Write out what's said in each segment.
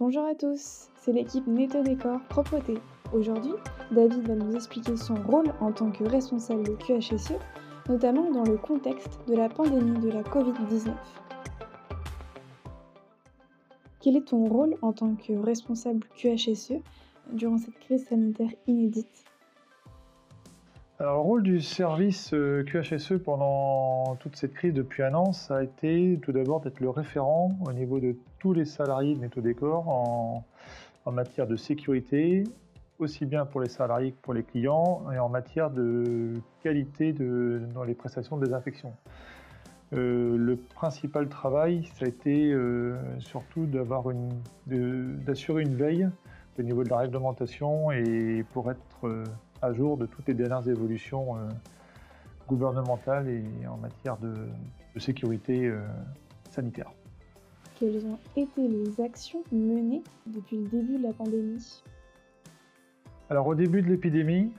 Bonjour à tous, c'est l'équipe Netto Décor Propreté. Aujourd'hui, David va nous expliquer son rôle en tant que responsable de QHSE, notamment dans le contexte de la pandémie de la Covid-19. Quel est ton rôle en tant que responsable QHSE durant cette crise sanitaire inédite? Alors, le rôle du service euh, QHSE pendant toute cette crise depuis un an, ça a été tout d'abord d'être le référent au niveau de tous les salariés de Netto Décor en, matière de sécurité, aussi bien pour les salariés que pour les clients, et en matière de qualité dans les prestations de désinfection. Euh, le principal travail, ça a été euh, surtout d'assurer une veille au niveau de la réglementation et pour être à jour de toutes les dernières évolutions euh, gouvernementales et en matière de, sécurité euh, sanitaire. Quelles ont été les actions menées depuis le début de la pandémie? Alors au début de l'épidémie,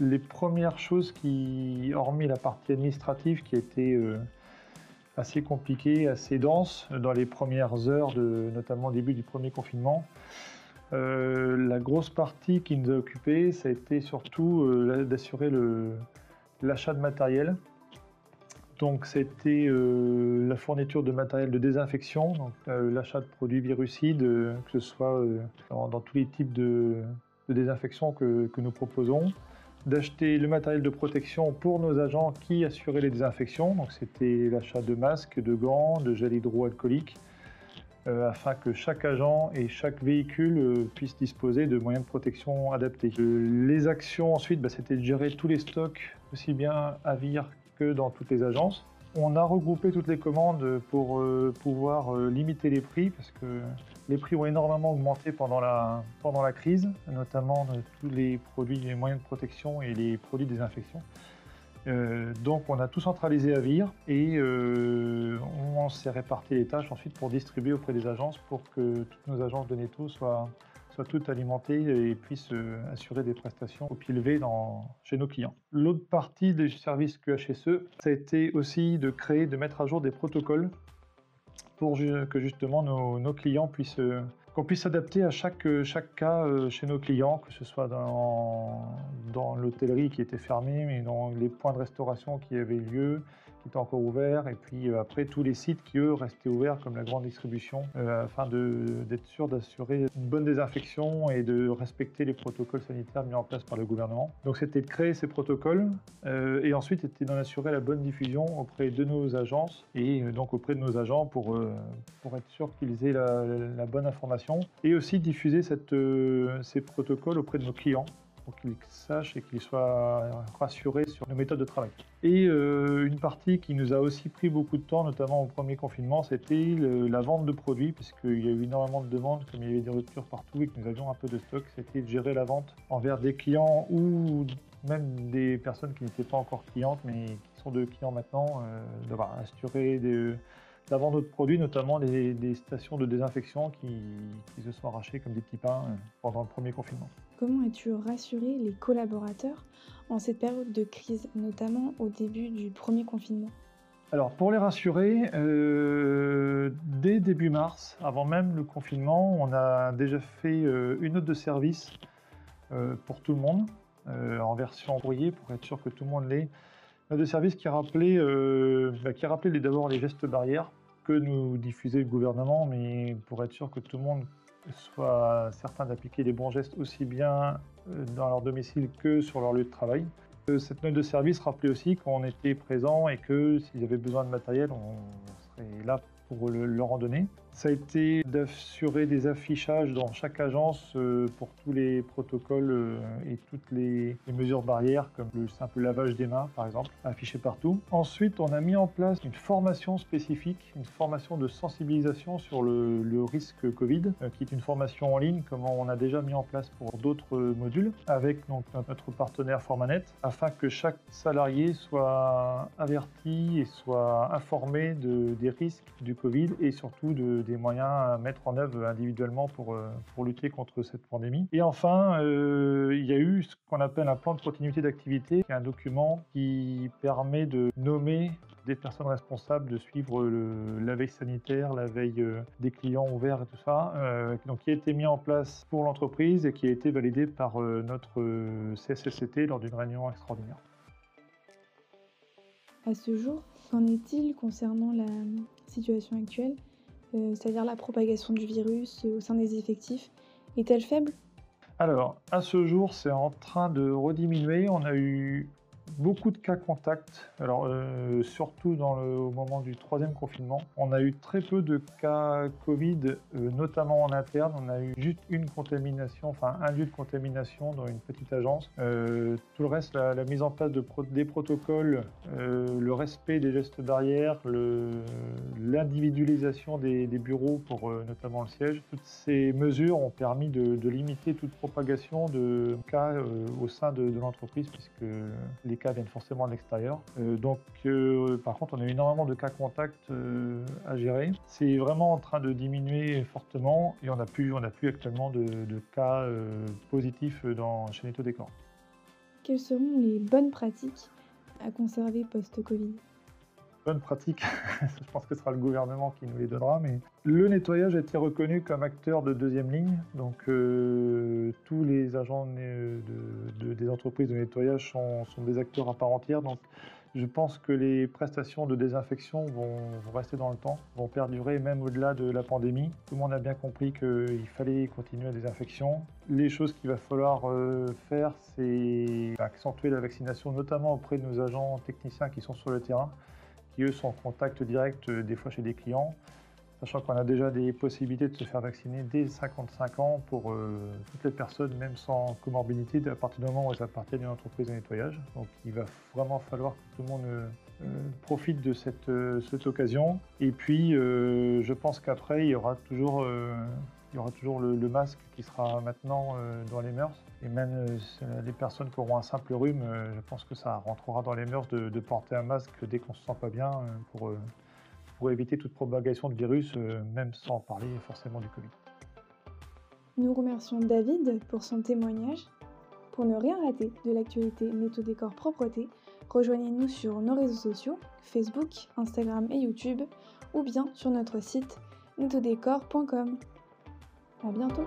les premières choses qui, hormis la partie administrative qui était euh, assez compliquée, assez dense dans les premières heures, de, notamment au début du premier confinement, euh, la grosse partie qui nous a occupé, ça a été surtout euh, d'assurer l'achat de matériel. Donc c'était euh, la fourniture de matériel de désinfection, donc l'achat de produits virucides, que ce soit dans, tous les types de, désinfection que, que, nous proposons, d'acheter le matériel de protection pour nos agents qui assuraient les désinfections, donc c'était l'achat de masques, de gants, de gel hydroalcoolique, euh, afin que chaque agent et chaque véhicule euh, puisse disposer de moyens de protection adaptés. Euh, les actions ensuite, bah, c'était de gérer tous les stocks, aussi bien à Vire que dans toutes les agences. On a regroupé toutes les commandes pour pouvoir limiter les prix parce que les prix ont énormément augmenté pendant la, pendant la crise, notamment tous les produits, les moyens de protection et les produits de désinfection. Euh, donc on a tout centralisé à Vire et euh, on s'est réparti les tâches ensuite pour distribuer auprès des agences pour que toutes nos agences de netto soient, soient toutes alimentées et puissent euh, assurer des prestations au pied levé chez nos clients. L'autre partie des services QHSE, ça a été aussi de créer, de mettre à jour des protocoles pour que justement nos clients puissent qu'on puisse s'adapter à chaque, euh, chaque cas euh, chez nos clients, que ce soit dans, dans l'hôtellerie qui était fermée, mais dans les points de restauration qui avaient lieu, qui étaient encore ouverts, et puis euh, après tous les sites qui eux restaient ouverts, comme la grande distribution, afin d'être sûr d'assurer une bonne désinfection et de respecter les protocoles sanitaires mis en place par le gouvernement. Donc c'était de créer ces protocoles, et ensuite c'était d'en assurer la bonne diffusion auprès de nos agences, et donc auprès de nos agents pour, pour être sûr qu'ils aient la, bonne information et aussi diffuser euh, ces protocoles auprès de nos clients qu'ils sachent et qu'ils soient rassurés sur nos méthodes de travail. Et euh, une partie qui nous a aussi pris beaucoup de temps, notamment au premier confinement, c'était la vente de produits, puisqu'il y a eu énormément de demandes, comme il y avait des ruptures partout et que nous avions un peu de stock, c'était de gérer la vente envers des clients ou même des personnes qui n'étaient pas encore clientes, mais qui sont de clients maintenant, euh, d'avoir assuré des d'avant d'autres produits, notamment des, stations de désinfection qui, se sont arrachées comme des petits pains euh, pendant le premier confinement. Comment as-tu rassuré les collaborateurs en cette période de crise, notamment au début du premier confinement? Alors pour les rassurer, euh, dès début mars, avant même le confinement, on a déjà fait euh, une note de service pour tout le monde, en version courrier, pour être sûr que tout le monde l'ait. Une note de service qui rappelait, bah, qui rappelait d'abord les gestes barrières, nous diffuser le gouvernement, mais pour être sûr que tout le monde soit certain d'appliquer les bons gestes aussi bien euh, dans leur domicile que sur leur lieu de travail. Euh, cette note de service rappelait aussi qu'on était présent et que s'ils avaient besoin de matériel, on serait là pour le, leur en donner. Ça a été d'assurer des affichages dans chaque agence euh, pour tous les protocoles euh, et toutes les, mesures barrières, comme le simple lavage des mains, par exemple, affiché partout. Ensuite, on a mis en place une formation spécifique, une formation de sensibilisation sur le, risque Covid, euh, qui est une formation en ligne, comme on a déjà mis en place pour d'autres modules, avec donc, notre partenaire Formanet, afin que chaque salarié soit averti et soit informé de, des risques du Covid et surtout de, des moyens à mettre en œuvre individuellement pour, euh, pour lutter contre cette pandémie. Et enfin, euh, il y a eu ce qu'on appelle un plan de continuité d'activité, qui est un document qui permet de nommer des personnes responsables de suivre la veille sanitaire, la veille des clients ouverts et tout ça, donc qui a été mis en place pour l'entreprise et qui a été validé par notre CSSCT lors d'une réunion extraordinaire. À ce jour, qu'en est-il concernant la situation actuelle, c'est-à-dire la propagation du virus au sein des effectifs Est-elle faible? Alors, à ce jour, c'est en train de rediminuer. On a eu beaucoup de cas contacts, alors euh, surtout dans le, au moment du troisième confinement. On a eu très peu de cas Covid, euh, notamment en interne. On a eu juste une contamination, enfin un lieu de contamination dans une petite agence. Euh, tout le reste, la, mise en place de des protocoles, le respect des gestes barrières, l'individualisation des, bureaux pour notamment le siège, toutes ces mesures ont permis de, limiter toute propagation de cas au sein de, de l'entreprise puisque les cas viennent forcément à l'extérieur. Euh, donc, euh, par contre, on a énormément de cas contacts euh, à gérer. C'est vraiment en train de diminuer fortement et on n'a plus, on a plus actuellement de, cas positifs dans, chez Netto Décor. Quelles seront les bonnes pratiques à conserver post-Covid? Bonne pratique, je pense que ce sera le gouvernement qui nous les donnera, mais le nettoyage a été reconnu comme acteur de deuxième ligne, donc euh, tous les agents de, des entreprises de nettoyage sont, des acteurs à part entière, donc je pense que les prestations de désinfection vont, rester dans le temps, vont perdurer même au-delà de la pandémie. Tout le monde a bien compris qu'il fallait continuer la désinfection. Les choses qu'il va falloir euh, faire, c'est accentuer la vaccination, notamment auprès de nos agents techniciens qui sont sur le terrain eux sont en contact direct euh, des fois chez des clients, sachant qu'on a déjà des possibilités de se faire vacciner dès 55 ans pour euh, toutes les personnes, même sans comorbidité, à partir du moment où elles appartiennent à une entreprise de nettoyage. Donc il va vraiment falloir que tout le monde euh, profite de cette, cette, occasion. Et puis je pense qu'après, il y aura toujours il y aura toujours le, masque qui sera maintenant euh, dans les mœurs. Et même euh, les personnes qui auront un simple rhume, euh, je pense que ça rentrera dans les mœurs de, porter un masque dès qu'on ne se sent pas bien pour, éviter toute propagation de virus, même sans parler forcément du Covid. Nous remercions David pour son témoignage. Pour ne rien rater de l'actualité Décor Propreté, rejoignez-nous sur nos réseaux sociaux, Facebook, Instagram et YouTube, ou bien sur notre site nettodécor.com. À bientôt